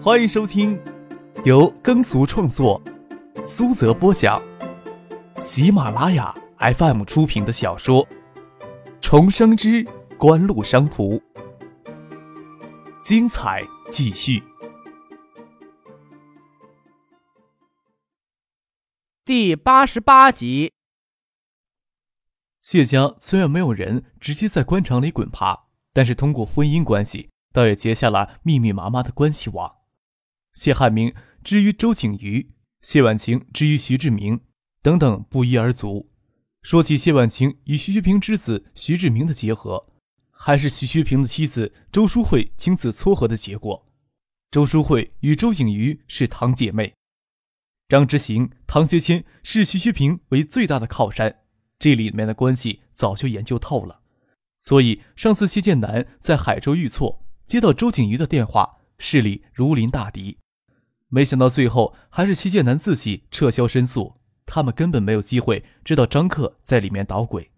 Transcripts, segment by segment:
欢迎收听由耕俗创作、苏泽播讲、喜马拉雅 FM 出品的小说《重生之官路商途》，精彩继续，第八十八集。谢家虽然没有人直接在官场里滚爬，但是通过婚姻关系，倒也结下了密密麻麻的关系网。谢汉明之于周景瑜，谢婉晴之于徐志明，等等不一而足。说起谢婉晴与徐学平之子徐志明的结合，还是徐学平的妻子周淑慧亲自撮合的结果。周淑慧与周景瑜是堂姐妹，张之行、唐学谦视徐学平为最大的靠山，这里面的关系早就研究透了。所以上次谢剑南在海州遇错，接到周景瑜的电话，势力如临大敌。没想到最后还是戚建南自己撤销申诉，他们根本没有机会知道张克在里面捣鬼。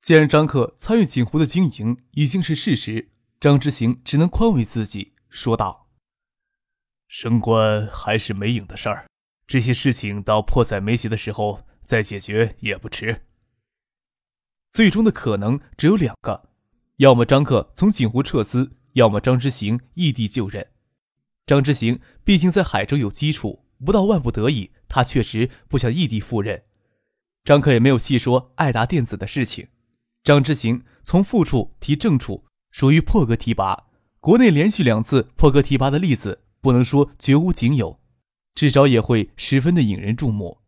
既然张克参与锦湖的经营已经是事实，张之行只能宽慰自己，说道：“升官还是没影的事儿，这些事情到迫在眉睫的时候再解决也不迟。最终的可能只有两个，要么张克从锦湖撤资，要么张之行异地就任。”张之行毕竟在海州有基础，不到万不得已，他确实不想异地赴任。张克也没有细说爱达电子的事情。张之行从副处提正处，属于破格提拔。国内连续两次破格提拔的例子，不能说绝无仅有，至少也会十分的引人注目。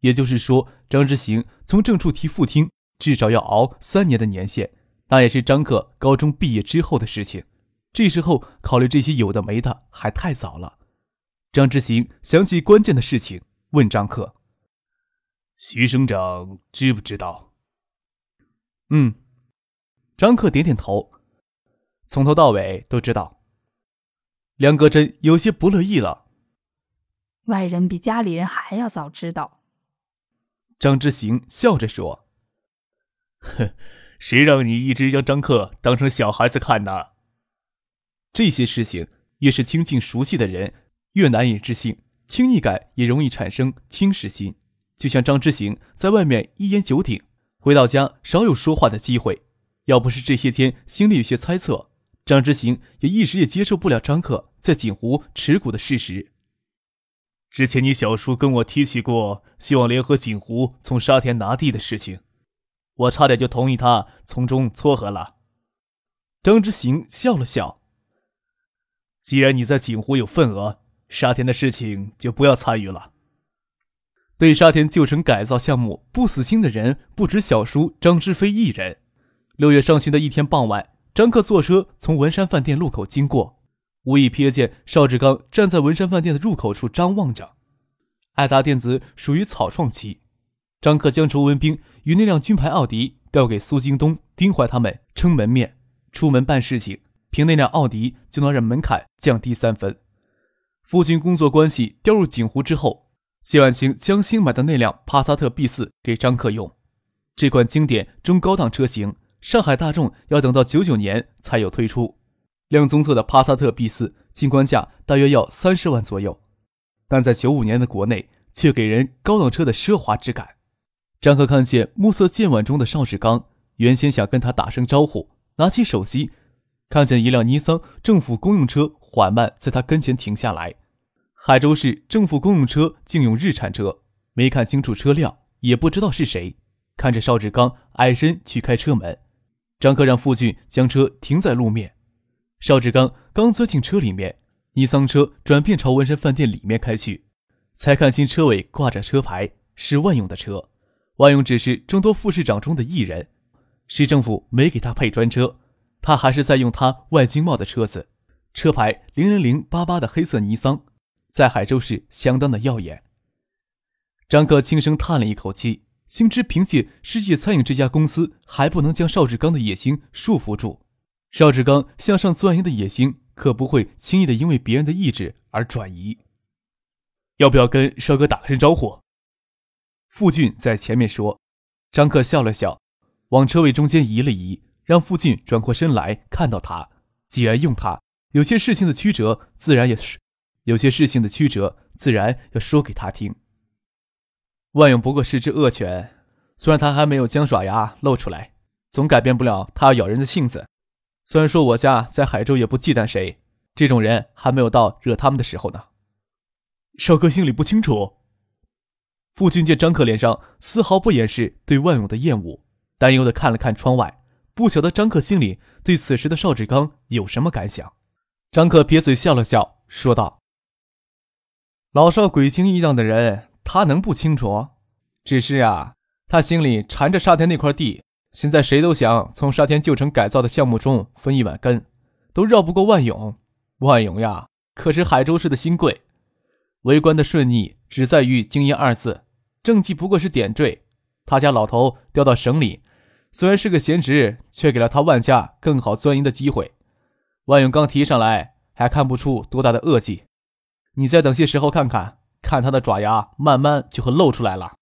也就是说，张之行从正处提副厅，至少要熬三年的年限，那也是张克高中毕业之后的事情。这时候考虑这些有的没的还太早了。张之行想起关键的事情，问张克：“徐省长知不知道？”嗯，张克点点头，从头到尾都知道。梁格真有些不乐意了：“外人比家里人还要早知道。”张之行笑着说：“哼，谁让你一直将张克当成小孩子看呢？”这些事情越是亲近熟悉的人，越难以置信，轻易感也容易产生轻视心。就像张之行在外面一言九鼎，回到家少有说话的机会。要不是这些天心里有些猜测，张之行也一时也接受不了张克在锦湖持股的事实。之前你小叔跟我提起过，希望联合锦湖从沙田拿地的事情，我差点就同意他从中撮合了。张之行笑了笑。既然你在锦湖有份额，沙田的事情就不要参与了。对沙田旧城改造项目不死心的人不止小叔张之飞一人。六月上旬的一天傍晚，张克坐车从文山饭店路口经过，无意瞥见邵志刚站在文山饭店的入口处张望着。爱达电子属于草创期，张克将周文斌与那辆军牌奥迪调给苏京东、丁怀他们撑门面，出门办事情。凭那辆奥迪就能让门槛降低三分。夫君工作关系调入井湖之后，谢婉清将新买的那辆帕萨特 B 四给张克用。这款经典中高档车型，上海大众要等到九九年才有推出。亮棕色的帕萨特 B 四，进关价大约要三十万左右，但在九五年的国内却给人高档车的奢华之感。张克看见暮色渐晚中的邵志刚，原先想跟他打声招呼，拿起手机。看见一辆尼桑政府公用车缓慢在他跟前停下来，海州市政府公用车竟用日产车，没看清楚车辆，也不知道是谁。看着邵志刚矮身去开车门，张克让傅俊将车停在路面。邵志刚刚钻进车里面，尼桑车转变朝文山饭店里面开去，才看清车尾挂着车牌是万勇的车。万勇只是众多副市长中的一人，市政府没给他配专车。他还是在用他外经贸的车子，车牌零零零八八的黑色尼桑，在海州市相当的耀眼。张克轻声叹了一口气，心知凭借世界餐饮这家公司还不能将邵志刚的野心束缚住。邵志刚向上钻研的野心可不会轻易的因为别人的意志而转移。要不要跟邵哥打声招呼？傅俊在前面说。张克笑了笑，往车位中间移了移。让傅俊转过身来看到他，既然用他，有些事情的曲折自然也是有些事情的曲折，自然要说给他听。万勇不过是只恶犬，虽然他还没有将爪牙露出来，总改变不了他咬人的性子。虽然说我家在海州也不忌惮谁，这种人还没有到惹他们的时候呢。少哥心里不清楚。傅俊见张克脸上丝毫不掩饰对万勇的厌恶，担忧的看了看窗外，不晓得张克心里对此时的邵志刚有什么感想。张克撇嘴笑了笑，说道：“老邵鬼心一样的人。”他能不清楚？只是啊，他心里缠着沙田那块地。现在谁都想从沙田旧城改造的项目中分一碗羹，都绕不过万勇。万勇呀，可是海州市的新贵。为官的顺逆只在于“经验”二字，政绩不过是点缀。他家老头调到省里，虽然是个闲职，却给了他万家更好钻营的机会。万勇刚提上来，还看不出多大的恶迹。你再等些时候看看。看他的爪牙，慢慢就会露出来了。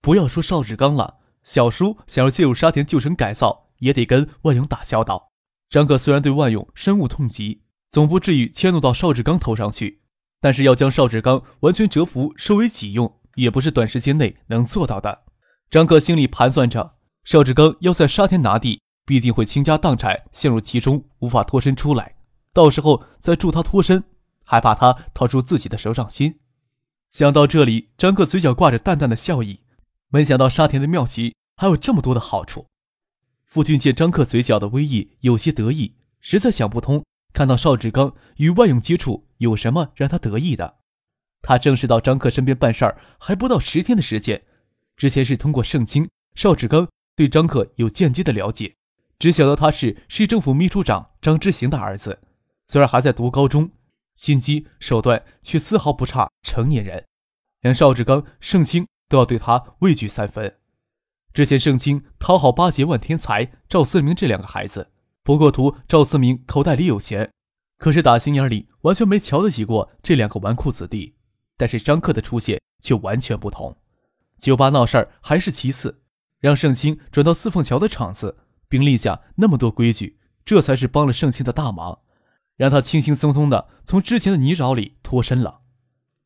不要说邵志刚了，小叔想要介入沙田旧城改造，也得跟万勇打交道。张克虽然对万勇深恶痛疾，总不至于迁怒到邵志刚头上去，但是要将邵志刚完全折服收为己用，也不是短时间内能做到的。张克心里盘算着，邵志刚要在沙田拿地，必定会倾家荡产，陷入其中，无法脱身出来。到时候再助他脱身。还怕他掏出自己的手掌心。想到这里，张克嘴角挂着淡淡的笑意。没想到沙田的妙棋还有这么多的好处。傅俊见张克嘴角的微意，有些得意，实在想不通，看到邵志刚与万勇接触，有什么让他得意的？他正式到张克身边办事儿，还不到十天的时间。之前是通过盛清，邵志刚对张克有间接的了解，只晓得他是市政府秘书长张之行的儿子，虽然还在读高中。心机手段却丝毫不差成年人，连邵志刚、盛清都要对他畏惧三分。之前盛清讨好巴结万天才、赵思明这两个孩子，不过图赵思明口袋里有钱，可是打心眼里完全没瞧得起过这两个纨绔子弟。但是张克的出现却完全不同。酒吧闹事儿还是其次，让盛清转到四凤桥的场子，并立下那么多规矩，这才是帮了盛清的大忙。让他轻轻松松的从之前的泥沼里脱身了。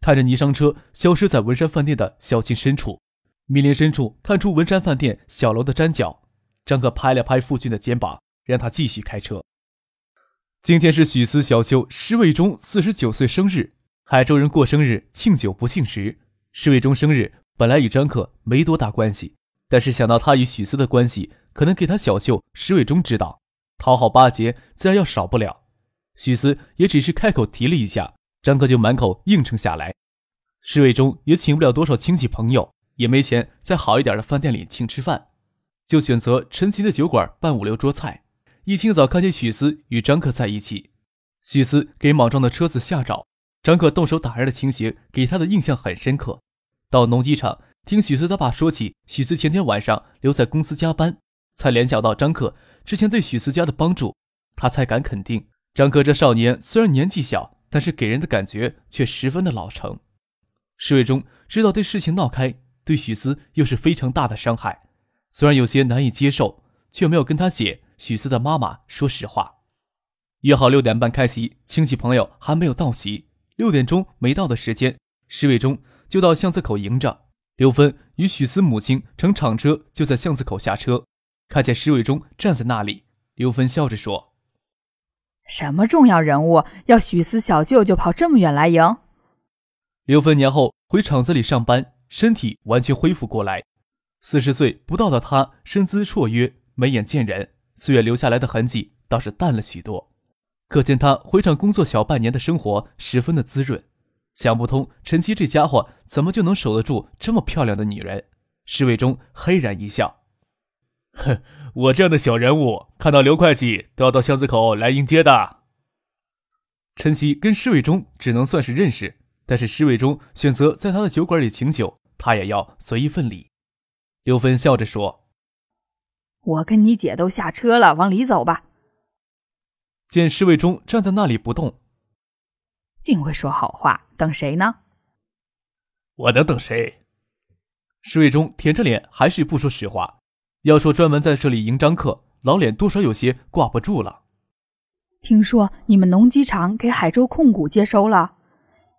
看着泥商车消失在文山饭店的小径深处，密林深处探出文山饭店小楼的毡角，张克拍了拍傅俊的肩膀，让他继续开车。今天是许思小舅施卫忠四十九岁生日，海州人过生日庆酒不庆食。施卫忠生日本来与张克没多大关系，但是想到他与许思的关系，可能给他小舅石伟忠知道，讨好巴结自然要少不了。许思也只是开口提了一下，张克就满口应承下来。石伟中也请不了多少亲戚朋友，也没钱在好一点的饭店里请吃饭，就选择陈奇的酒馆办五六桌菜。一清早看见许思与张克在一起，许思给莽撞的车子下诏，张克动手打人的情形给他的印象很深刻。到农机厂听许思他爸说起许思前天晚上留在公司加班，才联想到张克之前对许思家的帮助，他才敢肯定。张克这少年虽然年纪小，但是给人的感觉却十分的老成。侍卫中知道这事情闹开，对许思又是非常大的伤害，虽然有些难以接受，却没有跟他姐许思的妈妈说实话。约好六点半开席，亲戚朋友还没有到齐，六点钟没到的时间，侍卫中就到巷子口迎着刘芬与许思母亲乘厂车就在巷子口下车，看见石伟忠站在那里，刘芬笑着说。什么重要人物要许思小舅舅跑这么远来迎？刘芬年后回厂子里上班，身体完全恢复过来。四十岁不到的她，身姿绰约，眉眼见人，岁月留下来的痕迹倒是淡了许多。可见她回厂工作小半年的生活十分的滋润。想不通陈曦这家伙怎么就能守得住这么漂亮的女人。侍卫中嘿然一笑，哼。我这样的小人物，看到刘会计都要到巷子口来迎接的。陈曦跟侍卫中只能算是认识，但是侍卫中选择在他的酒馆里请酒，他也要随一份礼。刘芬笑着说：“我跟你姐都下车了，往里走吧。”见侍卫中站在那里不动，净会说好话，等谁呢？我能等谁？石伟忠舔着脸，还是不说实话。要说专门在这里迎张客，老脸多少有些挂不住了。听说你们农机厂给海州控股接收了，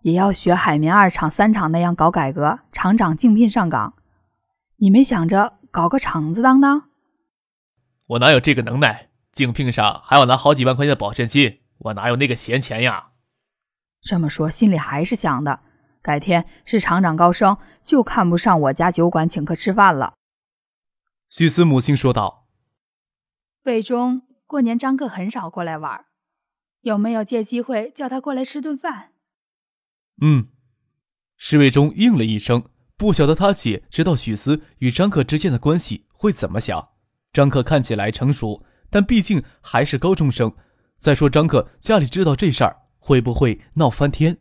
也要学海绵二厂、三厂那样搞改革，厂长竞聘上岗。你没想着搞个厂子当当？我哪有这个能耐？竞聘上还要拿好几万块钱的保证金，我哪有那个闲钱呀？这么说，心里还是想的。改天是厂长高升，就看不上我家酒馆请客吃饭了。许思母亲说道：“魏忠，过年张克很少过来玩，有没有借机会叫他过来吃顿饭？”嗯，施魏忠应了一声。不晓得他姐知道许思与张克之间的关系会怎么想。张克看起来成熟，但毕竟还是高中生。再说张克家里知道这事儿，会不会闹翻天？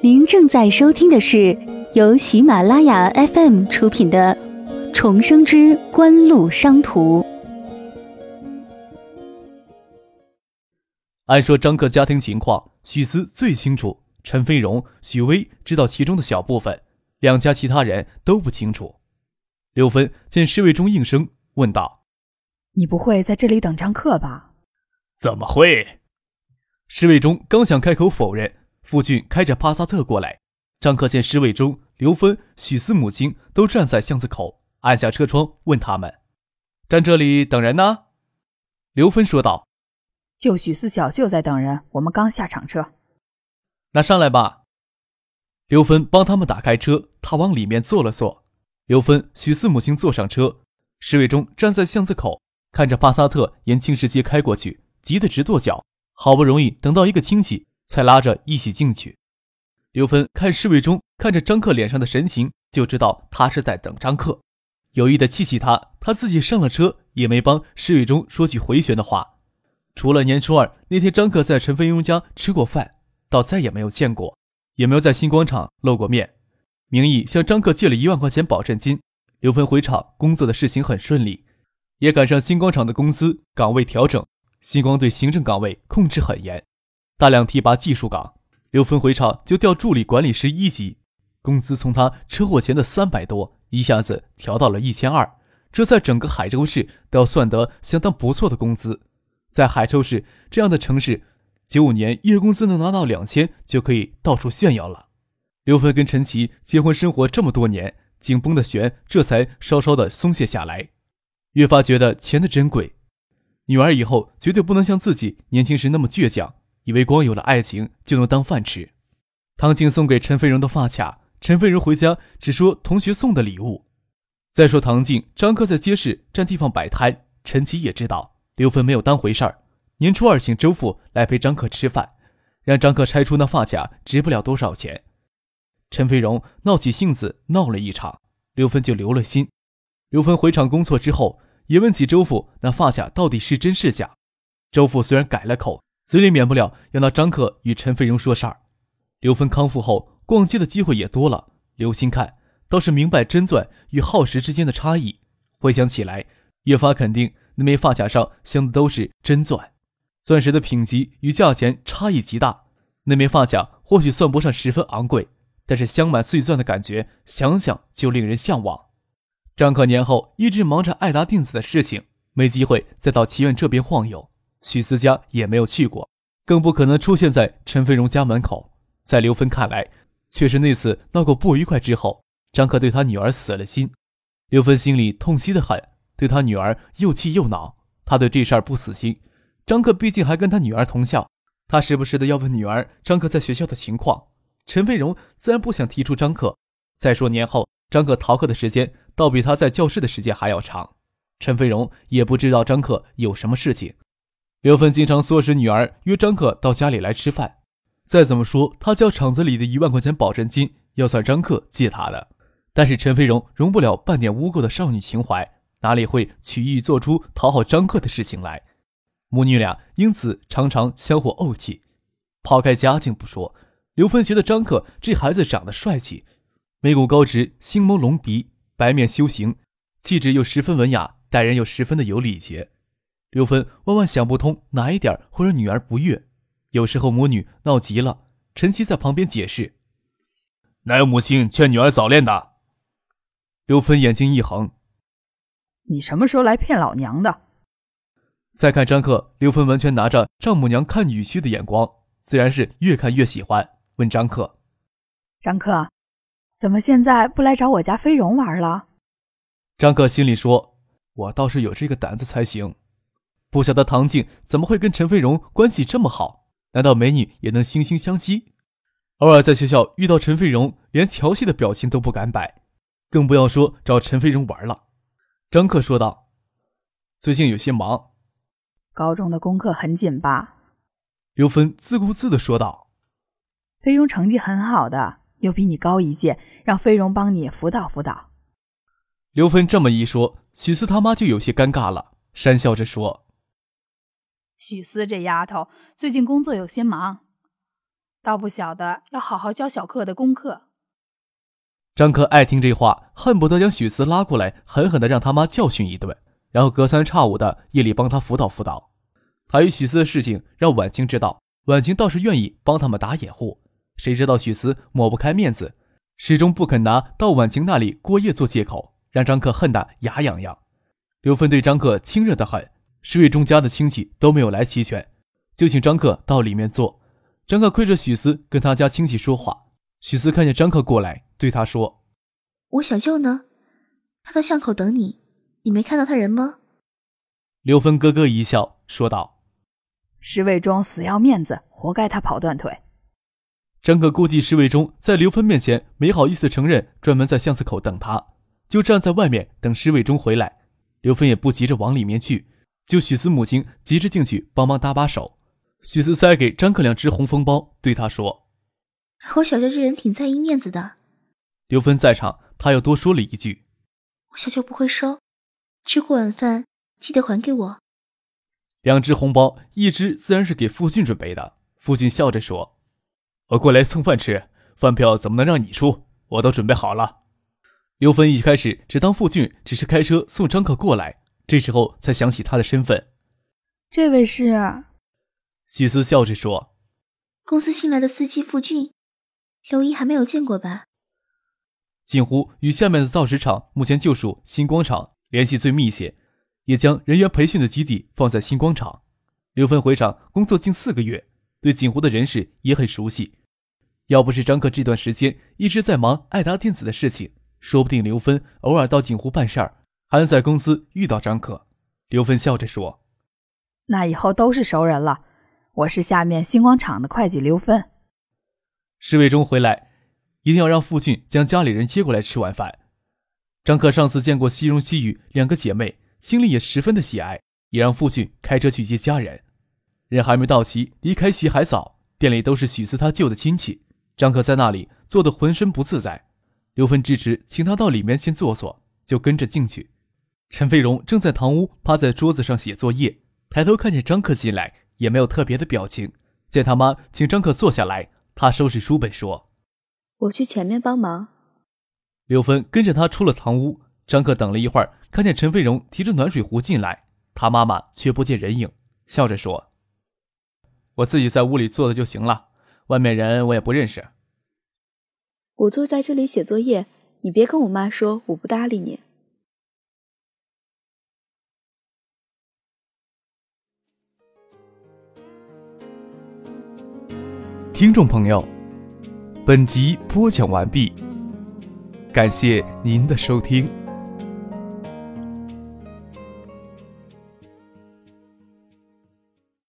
您正在收听的是由喜马拉雅 FM 出品的《重生之官路商途》。按说张克家庭情况，许思最清楚；陈飞荣、许巍知道其中的小部分，两家其他人都不清楚。刘芬见侍卫中应声，问道：“你不会在这里等张克吧？”“怎么会？”侍卫中刚想开口否认。傅俊开着帕萨特过来，张克见侍卫中、刘芬、许四母亲都站在巷子口，按下车窗问他们：“站这里等人呢？”刘芬说道：“就许四小舅在等人，我们刚下场车。”那上来吧。刘芬帮他们打开车，他往里面坐了坐。刘芬、许四母亲坐上车，侍卫中站在巷子口，看着帕萨特沿青石街开过去，急得直跺脚。好不容易等到一个亲戚。才拉着一起进去。刘芬看侍卫中看着张克脸上的神情，就知道他是在等张克，有意的气气他。他自己上了车，也没帮侍卫中说句回旋的话。除了年初二那天，张克在陈飞庸家吃过饭，倒再也没有见过，也没有在新广场露过面。名义向张克借了一万块钱保证金。刘芬回厂工作的事情很顺利，也赶上星光厂的公司岗位调整，星光对行政岗位控制很严。大量提拔技术岗，刘芬回厂就调助理管理师一级，工资从他车祸前的三百多一下子调到了一千二，这在整个海州市都要算得相当不错的工资。在海州市这样的城市，九五年月工资能拿到两千就可以到处炫耀了。刘芬跟陈奇结婚生活这么多年，紧绷的弦这才稍稍的松懈下来，越发觉得钱的珍贵。女儿以后绝对不能像自己年轻时那么倔强。以为光有了爱情就能当饭吃。唐静送给陈飞荣的发卡，陈飞荣回家只说同学送的礼物。再说唐静、张克在街市占地方摆摊，陈奇也知道刘芬没有当回事儿。年初二请周父来陪张克吃饭，让张克拆出那发卡值不了多少钱。陈飞荣闹起性子闹了一场，刘芬就留了心。刘芬回厂工作之后，也问起周父那发卡到底是真是假。周父虽然改了口。嘴里免不了要拿张克与陈飞荣说事儿。刘芬康复后，逛街的机会也多了，留心看，倒是明白真钻与耗时之间的差异。回想起来，越发肯定那枚发卡上镶的都是真钻，钻石的品级与价钱差异极大。那枚发卡或许算不上十分昂贵，但是镶满碎钻的感觉，想想就令人向往。张克年后一直忙着爱达定子的事情，没机会再到祈院这边晃悠。许思佳也没有去过，更不可能出现在陈飞荣家门口。在刘芬看来，却是那次闹过不愉快之后，张克对他女儿死了心。刘芬心里痛惜的很，对他女儿又气又恼。他对这事儿不死心。张克毕竟还跟他女儿同校，他时不时的要问女儿张克在学校的情况。陈飞荣自然不想提出张克。再说年后，张克逃课的时间倒比他在教室的时间还要长。陈飞荣也不知道张克有什么事情。刘芬经常唆使女儿约张克到家里来吃饭。再怎么说，他交厂子里的一万块钱保证金要算张克借他的。但是陈飞荣容不了半点污垢的少女情怀，哪里会曲意做出讨好张克的事情来？母女俩因此常常相互怄气。抛开家境不说，刘芬觉得张克这孩子长得帅气，眉骨高直，星眸隆鼻，白面修行，气质又十分文雅，待人又十分的有礼节。刘芬万万想不通哪一点会让女儿不悦，有时候母女闹急了，陈曦在旁边解释：“哪有母亲劝女儿早恋的？”刘芬眼睛一横：“你什么时候来骗老娘的？再看张克，刘芬完全拿着丈母娘看女婿的眼光，自然是越看越喜欢。问张克：“张克，怎么现在不来找我家飞荣玩了？”张克心里说：“我倒是有这个胆子才行。不晓得唐静怎么会跟陈飞荣关系这么好？难道美女也能惺惺相惜？偶尔在学校遇到陈飞荣，连调戏的表情都不敢摆，更不要说找陈飞荣玩了。”张克说道：“最近有些忙，高中的功课很紧吧？”刘芬自顾自的说道：“飞荣成绩很好的，又比你高一届，让飞荣帮你辅导辅导。”刘芬这么一说，许思他妈就有些尴尬了，讪笑着说：“许思这丫头最近工作有些忙，倒不晓得要好好教小克的功课。”张克爱听这话，恨不得将许思拉过来，狠狠的让他妈教训一顿，然后隔三差五的夜里帮他辅导辅导。他与许思的事情让婉清知道，婉清倒是愿意帮他们打掩护。谁知道许思抹不开面子，始终不肯拿到婉晴那里过夜做借口，让张克恨得牙痒痒。刘芬对张克亲热的很，石伟忠家的亲戚都没有来齐全，就请张克到里面坐。张克亏着许思跟他家亲戚说话。许思看见张克过来，对他说：“我小舅呢？他到巷口等你，你没看到他人吗？”刘芬咯咯一笑，说道：“石卫忠死要面子，活该他跑断腿。”张可估计石卫中在刘芬面前没好意思承认，专门在巷子口等他，就站在外面等石卫中回来。刘芬也不急着往里面去，就许思母亲急着进去帮忙搭把手。许思塞给张克两只红封包，对他说。我小舅这人挺在意面子的。刘芬在场，他又多说了一句：“我小舅不会收，吃过晚饭记得还给我。”两只红包，一只自然是给傅俊准备的。傅俊笑着说：“我过来蹭饭吃，饭票怎么能让你出？我都准备好了。”刘芬一开始只当傅俊只是开车送张可过来，这时候才想起他的身份。这位是？许思笑着说：“公司新来的司机傅俊。”刘姨还没有见过吧？锦湖与下面的造纸厂目前就属新光厂联系最密切，也将人员培训的基地放在新光厂。刘芬回厂工作近四个月，对锦湖的人事也很熟悉。要不是张克这段时间一直在忙爱达电子的事情，说不定刘芬偶尔到锦湖办事儿，还能在公司遇到张克。刘芬笑着说：“那以后都是熟人了。我是下面星光厂的会计刘芬。”侍卫中回来，一定要让父亲将家里人接过来吃晚饭。张克上次见过西荣、西雨两个姐妹，心里也十分的喜爱，也让父亲开车去接家人。人还没到齐，离开席还早，店里都是许思他舅的亲戚。张可在那里坐得浑身不自在。刘芬支持，请他到里面先坐坐，就跟着进去。陈飞荣正在堂屋趴在桌子上写作业，抬头看见张克进来，也没有特别的表情。见他妈请张克坐下来。他收拾书本说：“我去前面帮忙。”刘芬跟着他出了堂屋。张克等了一会儿，看见陈飞荣提着暖水壶进来，他妈妈却不见人影，笑着说：“我自己在屋里坐的就行了，外面人我也不认识。”我坐在这里写作业，你别跟我妈说我不搭理你。听众朋友，本集播讲完毕，感谢您的收听。